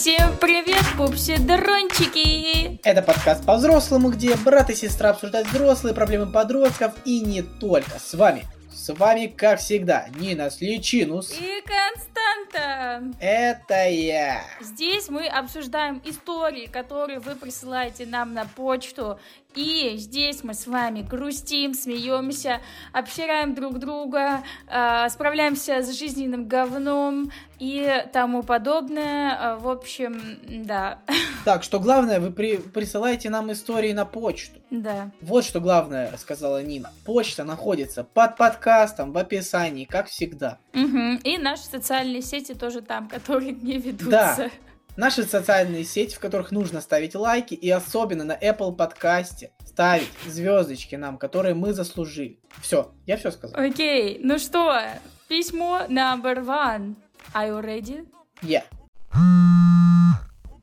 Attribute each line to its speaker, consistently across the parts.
Speaker 1: Всем привет, пупси-дрончики!
Speaker 2: Это подкаст по-взрослому, где брат и сестра обсуждают взрослые проблемы подростков и не только. С вами, с вами, как всегда, Нина Сличинус.
Speaker 1: И Константа!
Speaker 2: Это я.
Speaker 1: Здесь мы обсуждаем истории, которые вы присылаете нам на почту. И здесь мы с вами грустим, смеемся, обсираем друг друга, э, справляемся с жизненным говном и тому подобное. Э, В общем, да.
Speaker 2: Так, что главное, вы при- присылаете нам истории на почту.
Speaker 1: Да.
Speaker 2: Вот что главное, сказала Нина. Почта находится под подкастом в описании, как всегда.
Speaker 1: Мгм. И наши социальные сети тоже там, которые не ведутся.
Speaker 2: Да. Наши социальные сети, в которых нужно ставить лайки, и особенно на Apple подкасте ставить звездочки нам, которые мы заслужили. Все, я все сказал.
Speaker 1: Окей, ну что, письмо number one. Are you ready?
Speaker 2: Я.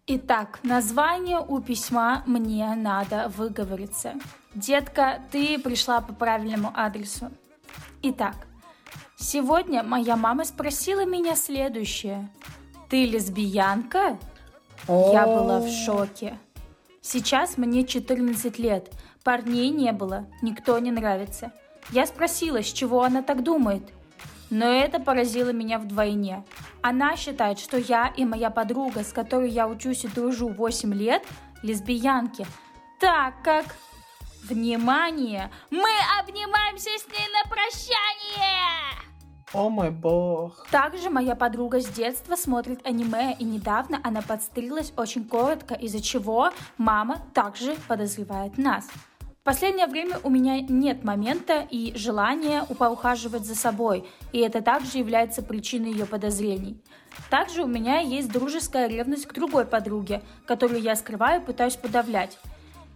Speaker 1: Итак, название у письма «Мне надо выговориться». Детка, ты пришла по правильному адресу. Итак, сегодня моя мама спросила меня следующее. Ты лесбиянка? Я была в шоке. Сейчас мне 14 лет. Парней не было, никто не нравится. Я спросила, с чего она так думает. Но это поразило меня вдвойне. Она считает, что я и моя подруга, с которой я учусь и дружу 8 лет, лесбиянки. Так как... Внимание! Мы обнимаемся с ней на прощание!
Speaker 2: О мой бог.
Speaker 1: Также моя подруга с детства смотрит аниме, и недавно она подстрелась очень коротко, из-за чего мама также подозревает нас. В последнее время у меня нет момента и желания поухаживать за собой, и это также является причиной ее подозрений. Также у меня есть дружеская ревность к другой подруге, которую я скрываю и пытаюсь подавлять.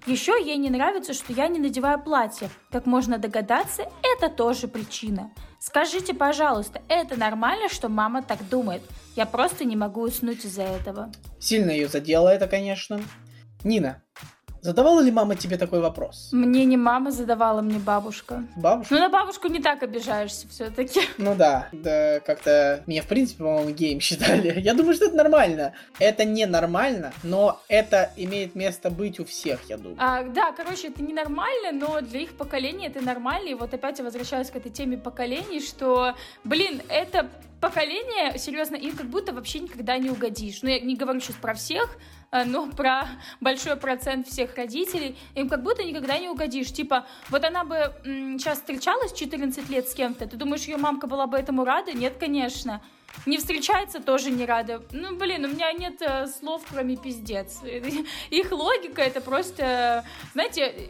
Speaker 1: Еще ей не нравится, что я не надеваю платье. Как можно догадаться, это тоже причина. Скажите, пожалуйста, это нормально, что мама так думает? Я просто не могу уснуть из-за этого.
Speaker 2: Сильно ее задело это, конечно. Нина, задавала ли мама тебе такой вопрос?
Speaker 1: Мне не мама задавала, мне бабушка.
Speaker 2: Бабушка?
Speaker 1: Ну, на бабушку не так обижаешься все-таки.
Speaker 2: Ну да, да, как-то меня в принципе, по-моему, геем считали. Я думаю, что это нормально. Это не нормально, но это имеет место быть у всех, я думаю.
Speaker 1: А, да, короче, это ненормально, но для их поколения это нормально. И вот опять я возвращаюсь к этой теме поколений, что, блин, это поколение, серьезно, им как будто вообще никогда не угодишь. Ну, я не говорю сейчас про всех, э, но про большой процент всех родителей, им как будто никогда не угодишь. Типа, вот она бы сейчас встречалась 14 лет с кем-то, ты думаешь, ее мамка была бы этому рада? Нет, конечно. Не встречается, тоже не рада. Ну, блин, у меня нет э, слов, кроме пиздец. Их логика это просто... Знаете,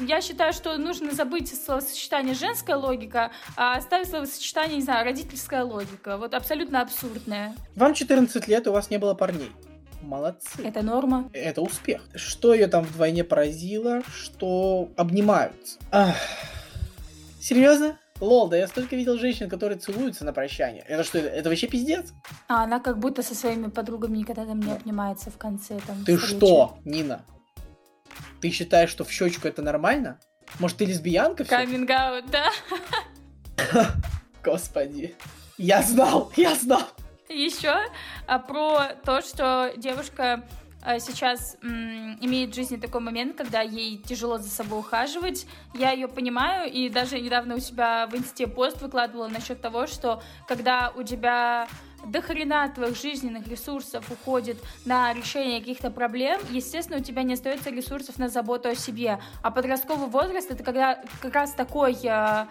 Speaker 1: я считаю, что нужно забыть словосочетание женская логика, а оставить словосочетание, не знаю, родительская логика. Вот абсолютно абсурдная.
Speaker 2: Вам 14 лет, у вас не было парней. Молодцы.
Speaker 1: Это норма.
Speaker 2: Это успех. Что ее там вдвойне поразило, что обнимаются. Ах. Серьезно? Лол, да я столько видел женщин, которые целуются на прощание. Это что, это вообще пиздец?
Speaker 1: А она как будто со своими подругами никогда там не обнимается в конце там.
Speaker 2: Ты
Speaker 1: встречи.
Speaker 2: что, Нина? Ты считаешь, что в щечку это нормально? Может, ты лесбиянка?
Speaker 1: Каминг аут, да?
Speaker 2: Господи. Я знал, я знал.
Speaker 1: Еще а, про то, что девушка сейчас м, имеет в жизни такой момент, когда ей тяжело за собой ухаживать. Я ее понимаю, и даже недавно у себя в инсте пост выкладывала насчет того, что когда у тебя до хрена твоих жизненных ресурсов уходит на решение каких-то проблем, естественно, у тебя не остается ресурсов на заботу о себе. А подростковый возраст это когда как раз такой э,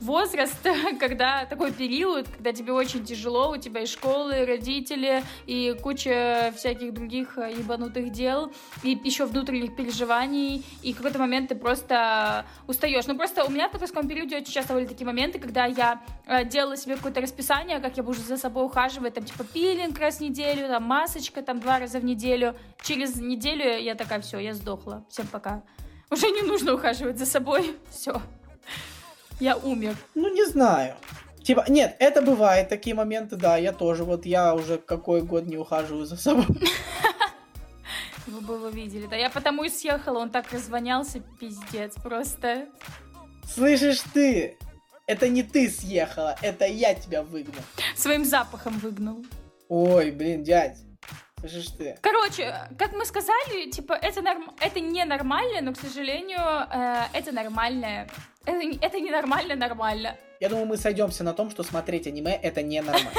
Speaker 1: возраст, когда такой период, когда тебе очень тяжело, у тебя и школы, и родители, и куча всяких других э, ебанутых дел, и еще внутренних переживаний, и в какой-то момент ты просто устаешь. Ну, просто у меня в подростковом периоде очень часто были такие моменты, когда я э, делала себе какое-то расписание, как я буду за собой ухаживать, там, типа, пилинг раз в неделю, там, масочка, там, два раза в неделю. Через неделю я такая, все, я сдохла, всем пока. Уже не нужно ухаживать за собой, все. Я умер.
Speaker 2: Ну, не знаю. Типа, нет, это бывает, такие моменты, да, я тоже, вот я уже какой год не ухаживаю за собой.
Speaker 1: Вы бы его видели. Да я потому и съехала, он так развонялся, пиздец, просто.
Speaker 2: Слышишь ты? Это не ты съехала, это я тебя выгнал.
Speaker 1: Своим запахом выгнал.
Speaker 2: Ой, блин, дядь. Ты?
Speaker 1: Короче, как мы сказали, типа, это, норм... это ненормально, но, к сожалению, э, это нормально. Это, это ненормально нормально.
Speaker 2: Я думаю, мы сойдемся на том, что смотреть аниме это ненормально.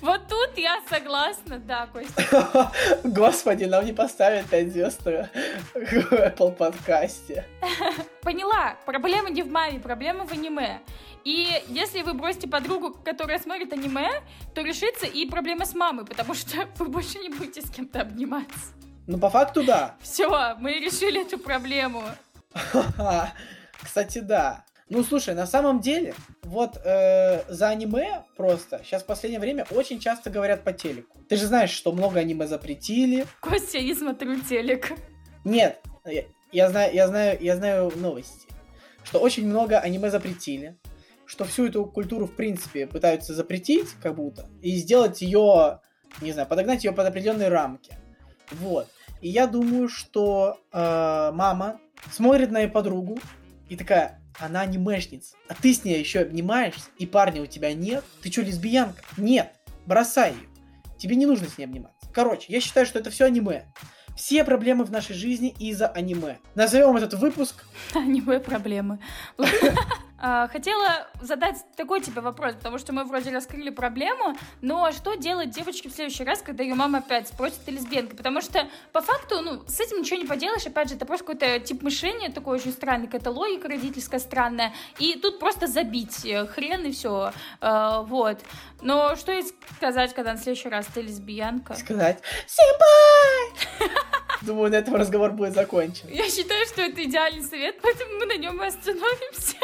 Speaker 1: Вот тут я согласна, да, Костя.
Speaker 2: Господи, нам не поставят 5 звезд в Apple подкасте.
Speaker 1: Поняла, проблема не в маме, проблема в аниме. И если вы бросите подругу, которая смотрит аниме, то решится и проблема с мамой, потому что вы больше не будете с кем-то обниматься.
Speaker 2: Ну, по факту, да.
Speaker 1: Все, мы решили эту проблему.
Speaker 2: Кстати, да. Ну, слушай, на самом деле, вот э, за аниме просто сейчас в последнее время очень часто говорят по телеку. Ты же знаешь, что много аниме запретили.
Speaker 1: Костя, я не смотрю телек.
Speaker 2: Нет, я, я знаю, я знаю, я знаю новости, что очень много аниме запретили, что всю эту культуру в принципе пытаются запретить, как будто, и сделать ее, не знаю, подогнать ее под определенные рамки. Вот. И я думаю, что э, мама смотрит на ее подругу и такая, она анимешница, а ты с ней еще обнимаешься, и парня у тебя нет, ты что, лесбиянка? Нет, бросай ее. Тебе не нужно с ней обниматься. Короче, я считаю, что это все аниме. Все проблемы в нашей жизни из-за аниме. Назовем этот выпуск...
Speaker 1: Аниме проблемы. А, хотела задать такой тебе вопрос, потому что мы вроде раскрыли проблему, но что делать девочке в следующий раз, когда ее мама опять спросит, ты лесбиянка? Потому что по факту, ну, с этим ничего не поделаешь, опять же, это просто какой-то тип мышления такой очень странный, какая-то логика родительская странная, и тут просто забить э, хрен и все, а, вот. Но что ей сказать, когда на следующий раз ты лесбиянка?
Speaker 2: Сказать, Симпай! Думаю, на этом разговор будет закончен.
Speaker 1: Я считаю, что это идеальный совет, поэтому мы на нем и остановимся.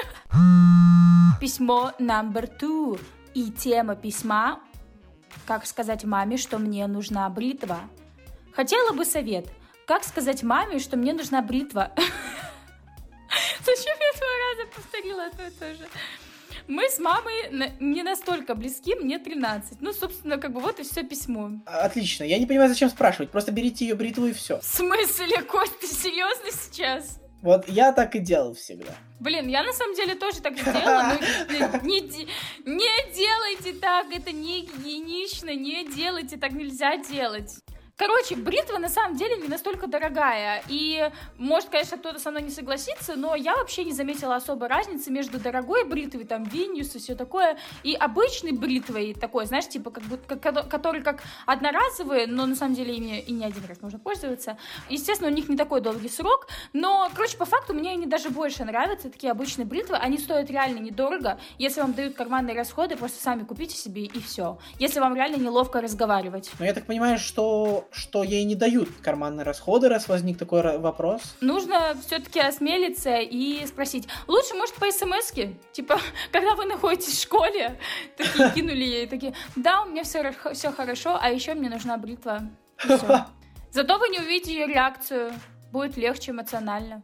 Speaker 1: Письмо number two. И тема письма «Как сказать маме, что мне нужна бритва?» Хотела бы совет. Как сказать маме, что мне нужна бритва? Зачем я два раза повторила одно и то же? Мы с мамой не настолько близки, мне 13. Ну, собственно, как бы вот и все письмо.
Speaker 2: Отлично. Я не понимаю, зачем спрашивать. Просто берите ее бритву и все.
Speaker 1: В смысле, Кость, ты серьезно сейчас?
Speaker 2: Вот я так и делал всегда.
Speaker 1: Блин, я на самом деле тоже так сделала, но не, не, не делайте так, это не гигиенично, не делайте, так нельзя делать. Короче, бритва на самом деле не настолько дорогая. И, может, конечно, кто-то со мной не согласится, но я вообще не заметила особой разницы между дорогой бритвой, там, Venus и все такое, и обычной бритвой такой, знаешь, типа, как будто, как, который как одноразовые, но на самом деле ими и не один раз можно пользоваться. Естественно, у них не такой долгий срок, но, короче, по факту мне они даже больше нравятся, такие обычные бритвы, они стоят реально недорого. Если вам дают карманные расходы, просто сами купите себе и все. Если вам реально неловко разговаривать.
Speaker 2: Но я так понимаю, что что ей не дают карманные расходы, раз возник такой вопрос?
Speaker 1: Нужно все-таки осмелиться и спросить. Лучше, может, по смс -ке? Типа, когда вы находитесь в школе, такие кинули ей, такие, да, у меня все, все хорошо, а еще мне нужна бритва. Зато вы не увидите ее реакцию. Будет легче эмоционально.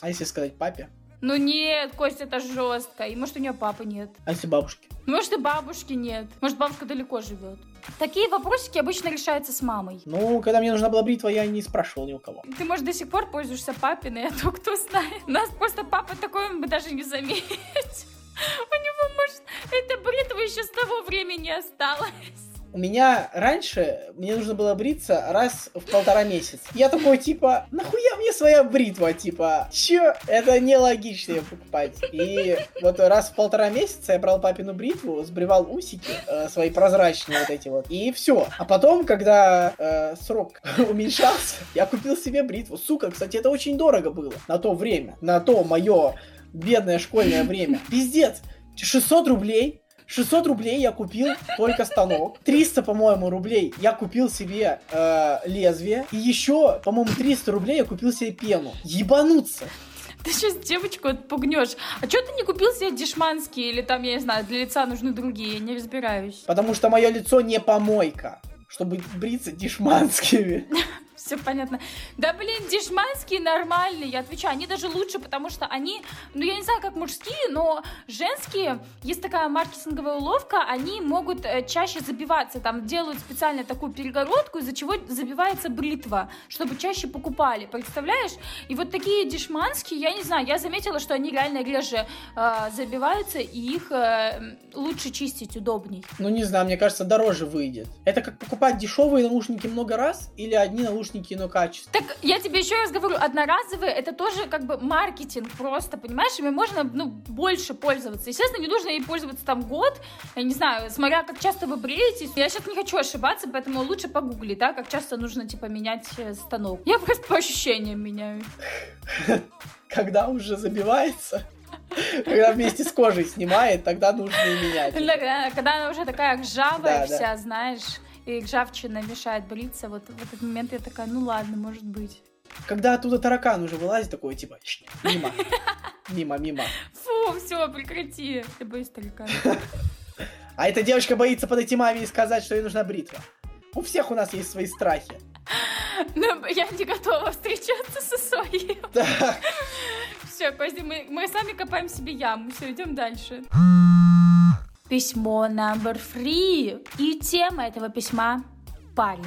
Speaker 2: А если сказать папе?
Speaker 1: Ну нет, Костя, это жестко. И может у нее папы нет.
Speaker 2: А если бабушки?
Speaker 1: Может и бабушки нет. Может бабушка далеко живет. Такие вопросики обычно решаются с мамой.
Speaker 2: Ну, когда мне нужна была бритва, я не спрашивал ни у кого.
Speaker 1: Ты, может, до сих пор пользуешься папиной, а то кто знает. У нас просто папа такой, он бы даже не заметил. У него, может, эта бритва еще с того времени осталась.
Speaker 2: У меня раньше мне нужно было бриться раз в полтора месяца. Я такой, типа, нахуя мне своя бритва, типа, чё? Это нелогично ее покупать. И вот раз в полтора месяца я брал папину бритву, сбривал усики э, свои прозрачные вот эти вот, и все. А потом, когда э, срок уменьшался, я купил себе бритву. Сука, кстати, это очень дорого было на то время, на то мое бедное школьное время. Пиздец. 600 рублей 600 рублей я купил только станок. 300, по-моему, рублей я купил себе э, лезвие. И еще, по-моему, 300 рублей я купил себе пену. Ебануться.
Speaker 1: Ты сейчас девочку отпугнешь. А что ты не купил себе дешманские или там, я не знаю, для лица нужны другие? Я не разбираюсь.
Speaker 2: Потому что мое лицо не помойка чтобы бриться дешманскими.
Speaker 1: Все понятно. Да, блин, дешманские нормальные, я отвечаю. Они даже лучше, потому что они, ну, я не знаю, как мужские, но женские, есть такая маркетинговая уловка, они могут э, чаще забиваться. Там делают специально такую перегородку, из-за чего забивается бритва, чтобы чаще покупали. Представляешь? И вот такие дешманские, я не знаю, я заметила, что они реально реже э, забиваются, и их э, лучше чистить удобней.
Speaker 2: Ну, не знаю, мне кажется, дороже выйдет. Это как покупать дешевые наушники много раз или одни наушники, но качество.
Speaker 1: Так я тебе еще раз говорю, одноразовые это тоже как бы маркетинг просто, понимаешь? Ими можно ну, больше пользоваться. Естественно, не нужно ей пользоваться там год, я не знаю, смотря как часто вы бреетесь. Я сейчас не хочу ошибаться, поэтому лучше погугли, да, как часто нужно типа менять э, станок. Я просто по ощущениям меняю.
Speaker 2: Когда уже забивается? Когда вместе с кожей снимает, тогда нужно и менять.
Speaker 1: Когда она уже такая ржавая вся, знаешь, и ржавчина мешает бриться, вот в этот момент я такая, ну ладно, может быть.
Speaker 2: Когда оттуда таракан уже вылазит, такой, типа, мимо, мимо, мимо.
Speaker 1: Фу, все, прекрати, я боюсь таракана.
Speaker 2: А эта девочка боится подойти маме и сказать, что ей нужна бритва. У всех у нас есть свои страхи.
Speaker 1: Но я не готова встречаться со своим.
Speaker 2: Да.
Speaker 1: Все, Костя, мы, мы сами копаем себе яму. Все, идем дальше. Письмо номер three. И тема этого письма – парень.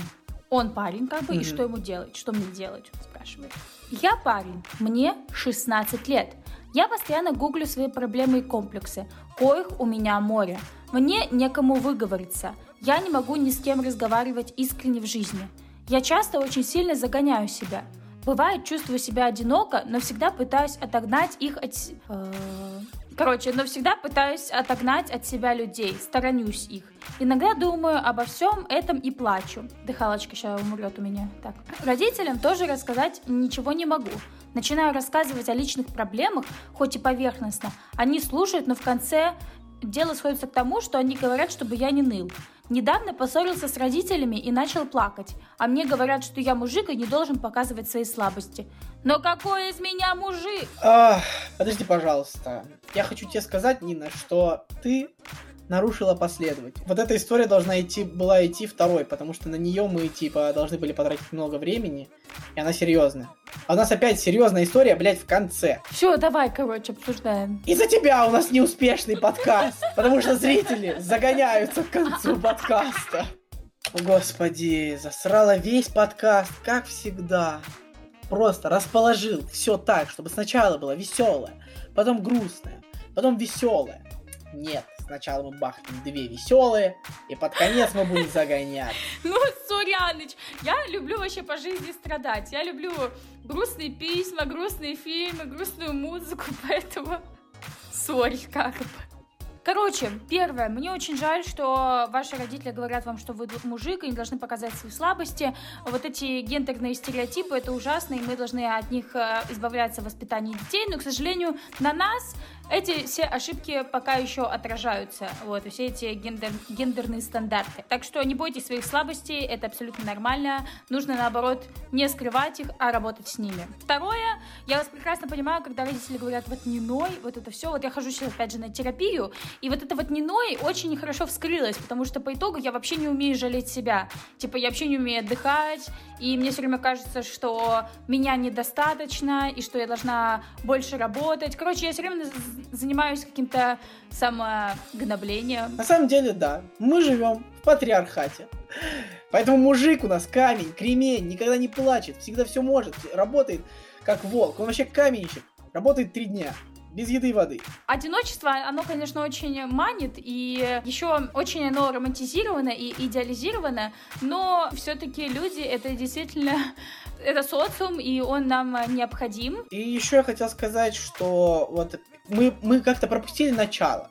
Speaker 1: Он парень, как бы, mm-hmm. и что ему делать? Что мне делать? Спрашивает. Я парень, мне 16 лет. Я постоянно гуглю свои проблемы и комплексы, коих у меня море. Мне некому выговориться. Я не могу ни с кем разговаривать искренне в жизни. Я часто очень сильно загоняю себя. Бывает, чувствую себя одиноко, но всегда пытаюсь отогнать их от... Э, короче, но всегда пытаюсь отогнать от себя людей, сторонюсь их. Иногда думаю обо всем этом и плачу. Дыхалочка сейчас умрет у меня. Так. Родителям тоже рассказать ничего не могу. Начинаю рассказывать о личных проблемах, хоть и поверхностно. Они слушают, но в конце дело сходится к тому, что они говорят, чтобы я не ныл. Недавно поссорился с родителями и начал плакать, а мне говорят, что я мужик и не должен показывать свои слабости. Но какой из меня мужик?
Speaker 2: А, подожди, пожалуйста. Я хочу тебе сказать, Нина, что ты нарушила последовательность. Вот эта история должна идти, была идти второй, потому что на нее мы, типа, должны были потратить много времени, и она серьезная. А у нас опять серьезная история, блядь, в конце.
Speaker 1: Все, давай, короче, обсуждаем.
Speaker 2: Из-за тебя у нас неуспешный подкаст, потому что зрители загоняются к концу подкаста. Господи, засрала весь подкаст, как всегда. Просто расположил все так, чтобы сначала было веселое, потом грустное, потом веселое. Нет, Сначала мы бахнем две веселые, и под конец мы будем загонять.
Speaker 1: Ну, Суряныч, я люблю вообще по жизни страдать. Я люблю грустные письма, грустные фильмы, грустную музыку, поэтому... Сори, как бы. Короче, первое, мне очень жаль, что ваши родители говорят вам, что вы мужик и не должны показать свои слабости. Вот эти гендерные стереотипы, это ужасно, и мы должны от них э, избавляться в воспитании детей, но, к сожалению, на нас эти все ошибки пока еще отражаются, вот, все эти гендер, гендерные стандарты. Так что не бойтесь своих слабостей, это абсолютно нормально. Нужно, наоборот, не скрывать их, а работать с ними. Второе, я вас прекрасно понимаю, когда родители говорят, вот не ной, вот это все. Вот я хожу сейчас, опять же, на терапию, и вот это вот не ной очень хорошо вскрылось, потому что по итогу я вообще не умею жалеть себя. Типа, я вообще не умею отдыхать, и мне все время кажется, что меня недостаточно, и что я должна больше работать. Короче, я все время занимаюсь каким-то самогноблением.
Speaker 2: На самом деле, да. Мы живем в патриархате. Поэтому мужик у нас камень, кремень, никогда не плачет, всегда все может, работает как волк. Он вообще каменщик, работает три дня без еды и воды.
Speaker 1: Одиночество, оно, конечно, очень манит, и еще очень оно романтизировано и идеализировано, но все-таки люди это действительно это социум, и он нам необходим.
Speaker 2: И еще я хотел сказать, что вот мы, мы как-то пропустили начало.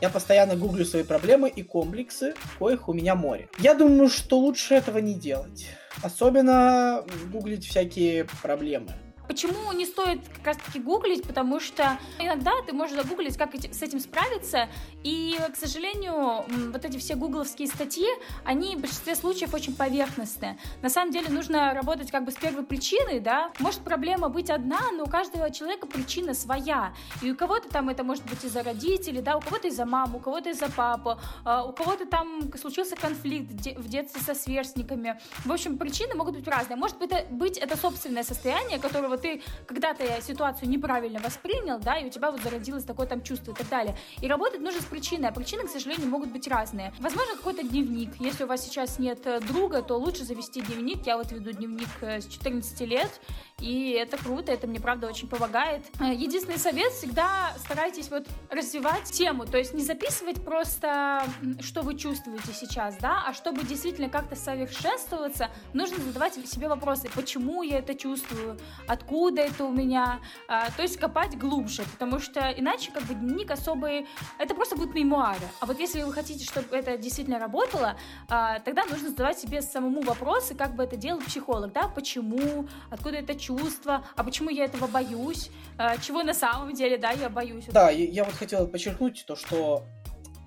Speaker 2: Я постоянно гуглю свои проблемы и комплексы, коих у меня море. Я думаю, что лучше этого не делать. Особенно гуглить всякие проблемы.
Speaker 1: Почему не стоит как раз-таки гуглить? Потому что иногда ты можешь загуглить, как с этим справиться, и, к сожалению, вот эти все гугловские статьи, они в большинстве случаев очень поверхностные. На самом деле нужно работать как бы с первой причиной, да. Может проблема быть одна, но у каждого человека причина своя. И у кого-то там это может быть из-за родителей, да, у кого-то из-за мамы, у кого-то из-за папы, а у кого-то там случился конфликт в детстве со сверстниками. В общем, причины могут быть разные. Может быть, это, быть это собственное состояние, ты когда-то ситуацию неправильно воспринял, да, и у тебя вот зародилось такое там чувство и так далее. И работать нужно с причиной, а причины, к сожалению, могут быть разные. Возможно, какой-то дневник. Если у вас сейчас нет э, друга, то лучше завести дневник. Я вот веду дневник э, с 14 лет, и это круто, это мне, правда, очень помогает. Э, единственный совет, всегда старайтесь вот развивать тему, то есть не записывать просто, что вы чувствуете сейчас, да, а чтобы действительно как-то совершенствоваться, нужно задавать себе вопросы, почему я это чувствую, откуда это у меня, а, то есть копать глубже, потому что иначе как бы дневник особый, это просто будут мемуары. А вот если вы хотите, чтобы это действительно работало, а, тогда нужно задавать себе самому вопросы, как бы это делал психолог, да, почему, откуда это чувство, а почему я этого боюсь, а, чего на самом деле, да, я боюсь.
Speaker 2: Да, я, я вот хотел подчеркнуть то, что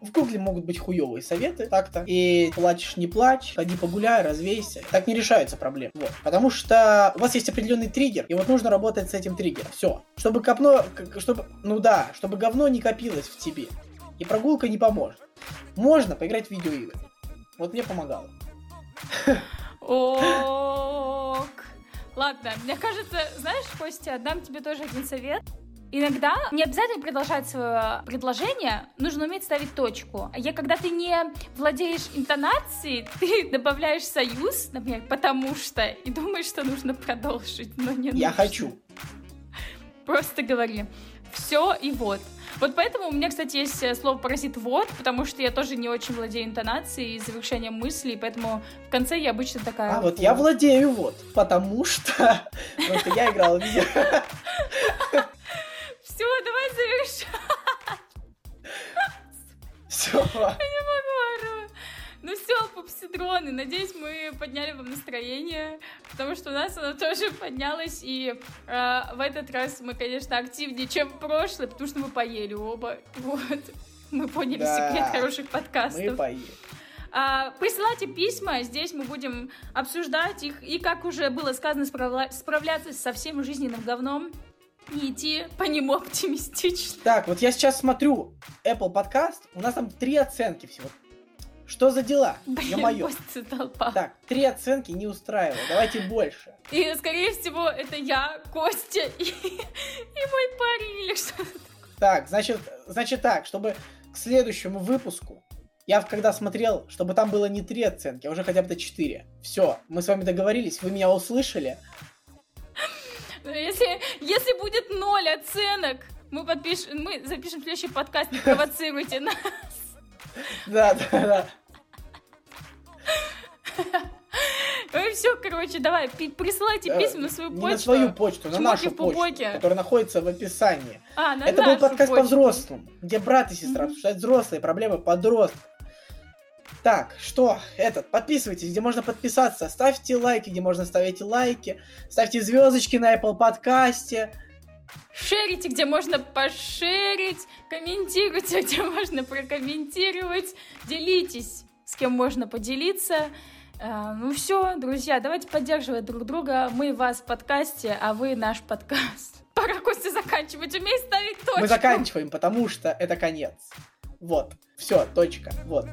Speaker 2: в Гугле могут быть хуевые советы так-то. И плачешь, не плачь, ходи погуляй, развейся. Так не решаются проблемы. Вот. Потому что у вас есть определенный триггер, и вот нужно работать с этим триггером. Все. Чтобы копно, чтобы, ну да, чтобы говно не копилось в тебе. И прогулка не поможет. Можно поиграть в видеоигры. Вот мне помогало.
Speaker 1: Ок. Ладно, мне кажется, знаешь, Костя, дам тебе тоже один совет. Иногда не обязательно продолжать свое предложение, нужно уметь ставить точку. Я, когда ты не владеешь интонацией, ты добавляешь союз, например, потому что, и думаешь, что нужно продолжить, но не
Speaker 2: Я
Speaker 1: нужно.
Speaker 2: хочу.
Speaker 1: Просто говори. Все и вот. Вот поэтому у меня, кстати, есть э, слово «паразит вот», потому что я тоже не очень владею интонацией и завершением мыслей, поэтому в конце я обычно такая...
Speaker 2: А вот я владею вот, потому что... Потому что я играл в видео.
Speaker 1: Все, давай завершать.
Speaker 2: Все.
Speaker 1: Я не могу, Ару. Ну все, пупсидроны, надеюсь, мы подняли вам настроение, потому что у нас оно тоже поднялось, и э, в этот раз мы, конечно, активнее, чем в прошлый, потому что мы поели оба. Вот. Мы поняли
Speaker 2: Да.
Speaker 1: секрет хороших подкастов.
Speaker 2: Мы поели.
Speaker 1: А, присылайте письма, здесь мы будем обсуждать их и, как уже было сказано, справля- справляться со всем жизненным говном и идти по нему оптимистично.
Speaker 2: Так, вот я сейчас смотрю Apple Podcast, у нас там три оценки всего. Что за дела?
Speaker 1: Блин. Костя толпа.
Speaker 2: Так, три оценки не устраивало. Давайте больше.
Speaker 1: И, скорее всего, это я, Костя и, и мой парень или что
Speaker 2: Так, значит, значит так, чтобы к следующему выпуску я когда смотрел, чтобы там было не три оценки, а уже хотя бы четыре. Все, мы с вами договорились, вы меня услышали.
Speaker 1: Ну, Если, если будет ноль оценок, мы подпишем, мы запишем следующий подкаст, не провоцируйте нас.
Speaker 2: Да, да, да.
Speaker 1: Ну и все, короче, давай, присылайте
Speaker 2: Э,
Speaker 1: письма на свою
Speaker 2: Не
Speaker 1: почту.
Speaker 2: на свою почту, на нашу почту, которая находится в описании.
Speaker 1: А, на
Speaker 2: Это был подкаст
Speaker 1: почту.
Speaker 2: по-взрослому, где брат и сестра
Speaker 1: Мгм.
Speaker 2: обсуждают взрослые проблемы подростков. Так, что, этот, подписывайтесь, где можно подписаться, ставьте лайки, где можно ставить лайки, ставьте звездочки на Apple подкасте.
Speaker 1: Шерите, где можно пошерить, комментируйте, где можно прокомментировать, делитесь, с кем можно поделиться. А, ну все, друзья, давайте поддерживать друг друга. Мы вас в подкасте, а вы наш подкаст. Пора Костя заканчивать, умей ставить точку.
Speaker 2: Мы заканчиваем, потому что это конец. Вот, все, точка, вот.